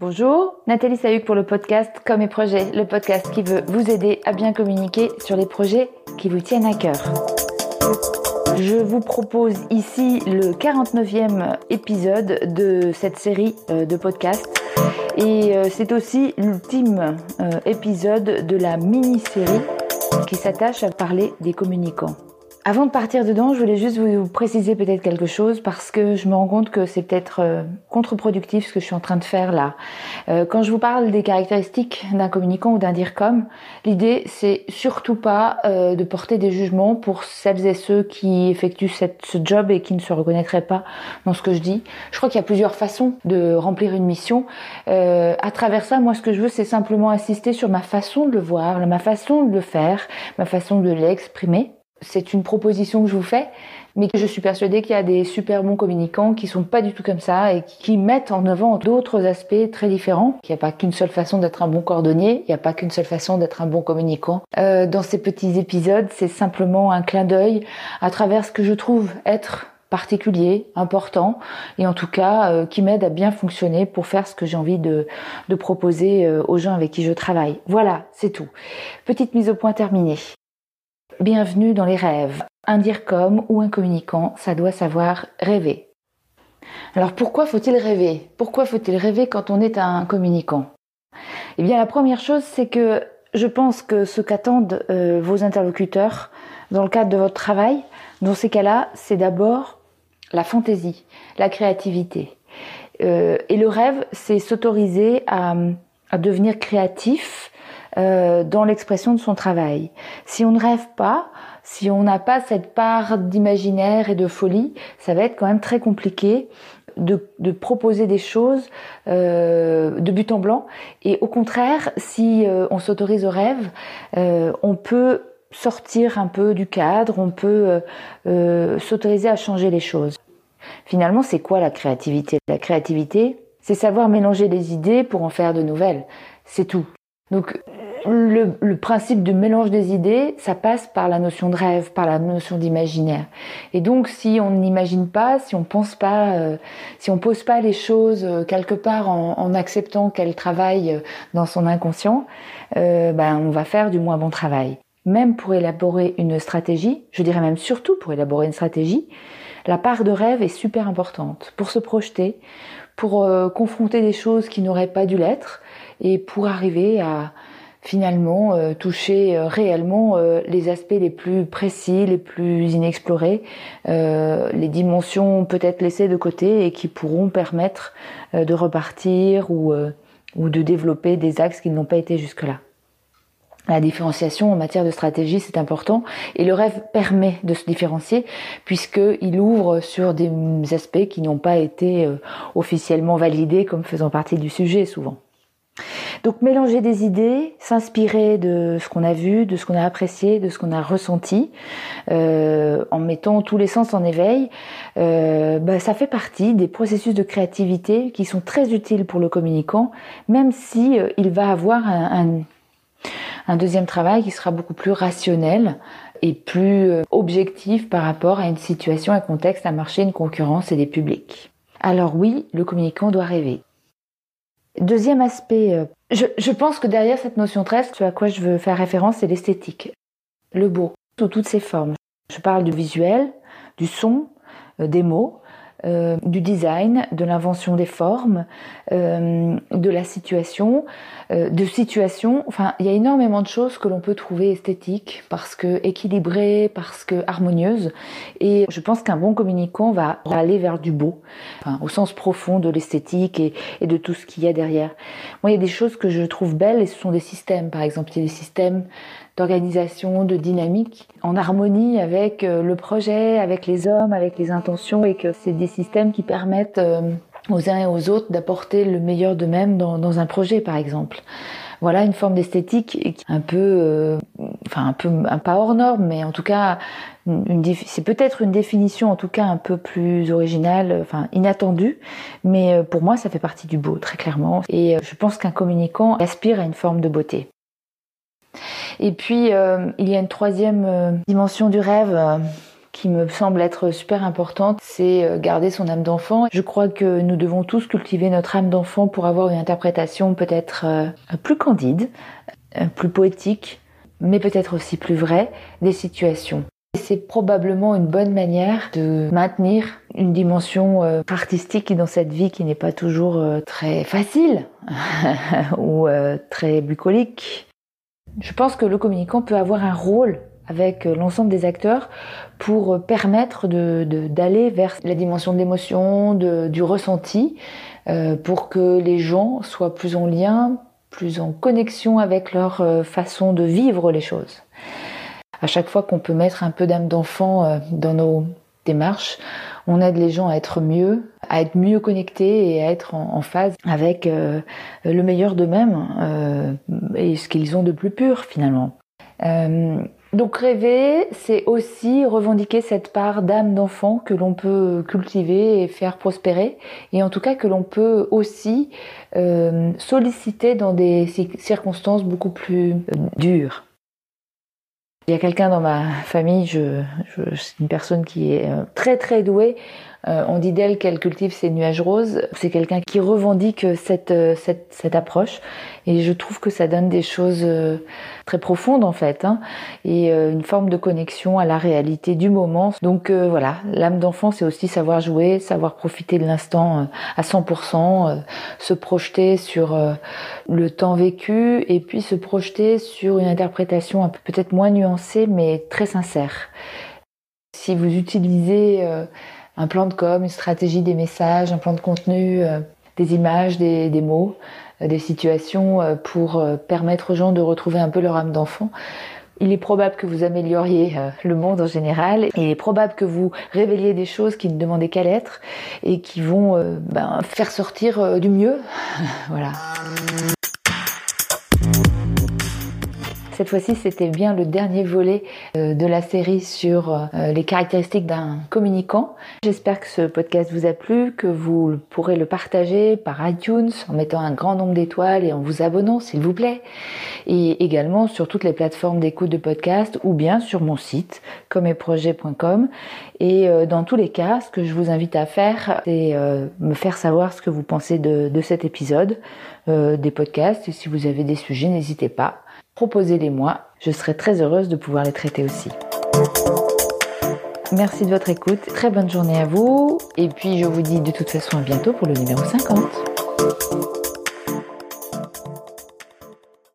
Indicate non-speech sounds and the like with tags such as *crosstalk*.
Bonjour, Nathalie Sahuc pour le podcast Comme et Projets, le podcast qui veut vous aider à bien communiquer sur les projets qui vous tiennent à cœur. Je vous propose ici le 49e épisode de cette série euh, de podcasts et euh, c'est aussi l'ultime euh, épisode de la mini-série qui s'attache à parler des communicants. Avant de partir dedans, je voulais juste vous préciser peut-être quelque chose parce que je me rends compte que c'est peut-être euh, contre-productif ce que je suis en train de faire là. Euh, quand je vous parle des caractéristiques d'un communicant ou d'un DIRCOM, l'idée c'est surtout pas euh, de porter des jugements pour celles et ceux qui effectuent ce job et qui ne se reconnaîtraient pas dans ce que je dis. Je crois qu'il y a plusieurs façons de remplir une mission. à travers ça, moi ce que je veux c'est simplement insister sur ma façon de le voir, ma façon de le faire, ma façon de l'exprimer c'est une proposition que je vous fais, mais je suis persuadée qu'il y a des super bons communicants qui sont pas du tout comme ça et qui mettent en avant d'autres aspects très différents. Il n'y a pas qu'une seule façon d'être un bon cordonnier, il n'y a pas qu'une seule façon d'être un bon communicant. Euh, dans ces petits épisodes, c'est simplement un clin d'œil à travers ce que je trouve être particulier, important, et en tout cas euh, qui m'aide à bien fonctionner pour faire ce que j'ai envie de, de proposer euh, aux gens avec qui je travaille. Voilà, c'est tout. Petite mise au point terminée. Bienvenue dans les rêves. Un dire comme ou un communicant, ça doit savoir rêver. Alors pourquoi faut-il rêver? Pourquoi faut-il rêver quand on est un communicant? Eh bien la première chose, c'est que je pense que ce qu'attendent euh, vos interlocuteurs dans le cadre de votre travail, dans ces cas-là, c'est d'abord la fantaisie, la créativité. Euh, et le rêve, c'est s'autoriser à devenir créatif, euh, dans l'expression de son travail. Si on ne rêve pas, si on n'a pas cette part d'imaginaire et de folie, ça va être quand même très compliqué de, proposer des choses euh, de but en blanc. Et au contraire, si euh, on s'autorise au rêve, on peut sortir un peu du cadre, on peut s'autoriser à changer les choses. Finalement, c'est quoi la créativité? La créativité, c'est savoir mélanger des idées pour en faire de nouvelles. C'est tout. Donc le, le, principe du mélange des idées, ça passe par la notion de rêve, par la notion d'imaginaire. Et donc, si on n'imagine pas, si on pense pas, euh, si on pose pas les choses euh, quelque part en, en acceptant qu'elles travaillent euh, dans son inconscient, ben on va faire du moins bon travail. Même pour élaborer une stratégie, je dirais même surtout pour élaborer une stratégie, la part de rêve est super importante pour se projeter, pour confronter des choses qui n'auraient pas dû l'être et pour arriver à finalement euh, toucher euh, réellement euh, les aspects les plus précis, les plus inexplorés, les dimensions peut-être laissées de côté et qui pourront permettre de repartir ou, ou de développer des axes qui n'ont pas été jusque-là. La différenciation en matière de stratégie, c'est important et le rêve permet de se différencier puisqu'il ouvre sur des aspects qui n'ont pas été officiellement validés comme faisant partie du sujet souvent. Donc mélanger des idées, s'inspirer de ce qu'on a vu, de ce qu'on a apprécié, de ce qu'on a ressenti, euh, en mettant tous les sens en éveil, euh, bah, ça fait partie des processus de créativité qui sont très utiles pour le communicant, même si euh, il va avoir un, un, deuxième travail qui sera beaucoup plus rationnel et plus objectif par rapport à une situation, un contexte, un marché, une concurrence et des publics. Alors oui, le communicant doit rêver. Deuxième aspect, euh, je, pense que derrière cette notion très, ce à quoi je veux faire référence, c'est l'esthétique. Le beau, sous toutes ses formes. Je parle du visuel, du son, euh, des mots, euh, du design, de l'invention des formes, euh, de la situation, euh, de situation. Enfin, il y a énormément de choses que l'on peut trouver esthétiques parce que équilibrées, parce que harmonieuses. Et je pense qu'un bon communicant va aller vers du beau, au sens profond de l'esthétique et, et, de tout ce qu'il y a derrière. Moi, il y a des choses que je trouve belles et ce sont des systèmes. Par exemple, il y a des systèmes d'organisation, de dynamique, en harmonie avec euh, le projet, avec les hommes, avec les intentions, et que c'est des systèmes qui permettent euh, aux uns et aux autres d'apporter le meilleur d'eux-mêmes dans, dans, un projet, par exemple. Voilà une forme d'esthétique un peu, euh, enfin un peu, un pas hors norme, mais en tout cas, c'est peut-être une définition en tout cas un peu plus originale, enfin inattendue, mais pour moi ça fait partie du beau très clairement. Et je pense qu'un communicant aspire à une forme de beauté. Et puis, euh, il y a une troisième euh, dimension du rêve euh, qui me semble être super importante, c'est garder son âme d'enfant. Je crois que nous devons tous cultiver notre âme d'enfant pour avoir une interprétation peut-être plus candide, plus poétique, mais peut-être aussi plus vraie des situations. C'est probablement une bonne manière de maintenir une dimension artistique dans cette vie qui n'est pas toujours très facile *laughs* ou très bucolique. Je pense que le communicant peut avoir un rôle avec euh, l'ensemble des acteurs pour euh, permettre d'aller vers la dimension de l'émotion, du ressenti, euh, pour que les gens soient plus en lien, plus en connexion avec leur façon de vivre les choses. À chaque fois qu'on peut mettre un peu d'âme d'enfant dans nos démarches, on aide les gens à être mieux, à être mieux connectés et à être en, phase avec le meilleur d'eux-mêmes et ce qu'ils ont de plus pur finalement. Donc rêver, c'est aussi revendiquer cette part d'âme d'enfant que l'on peut cultiver et faire prospérer, et en tout cas que l'on peut aussi euh, solliciter dans des circonstances beaucoup plus euh, dures. Il y a quelqu'un dans ma famille, c'est une personne qui est euh, très très douée euh, on dit d'elle qu'elle cultive ses nuages roses. C'est quelqu'un qui revendique cette, euh, cette, cette, approche et je trouve que ça donne des choses très profondes en fait hein, et une forme de connexion à la réalité du moment. Donc voilà, l'âme d'enfant c'est aussi savoir jouer, savoir profiter de l'instant à 100%, se projeter sur le temps vécu et puis se projeter sur une interprétation peut-être moins nuancée mais très sincère. Si vous utilisez un plan de com, une stratégie des messages, un plan de contenu, euh, des images, des, mots, euh, des situations euh, pour permettre aux gens de retrouver un peu leur âme d'enfant. Il est probable que vous amélioriez le monde en général. Il est probable que vous révéliez des choses qui ne demandaient qu'à l'être et qui vont ben, faire sortir du mieux. *laughs* voilà. Cette fois-ci, c'était bien le dernier volet euh, de la série sur euh, les caractéristiques d'un communicant. J'espère que ce podcast vous a plu, que vous pourrez le partager par iTunes en mettant un grand nombre d'étoiles et en vous abonnant, s'il vous plaît. Et également sur toutes les plateformes d'écoute de podcast ou bien sur mon site comeprojets.com. Et euh, dans tous les cas, ce que je vous invite à faire, c'est me faire savoir ce que vous pensez de cet épisode, des podcasts. Et si vous avez des sujets, n'hésitez pas proposez-les-moi. Je serai très heureuse de pouvoir les traiter aussi. Merci de votre écoute. Très bonne journée à vous. Et puis je vous dis de toute façon à bientôt pour le numéro 50.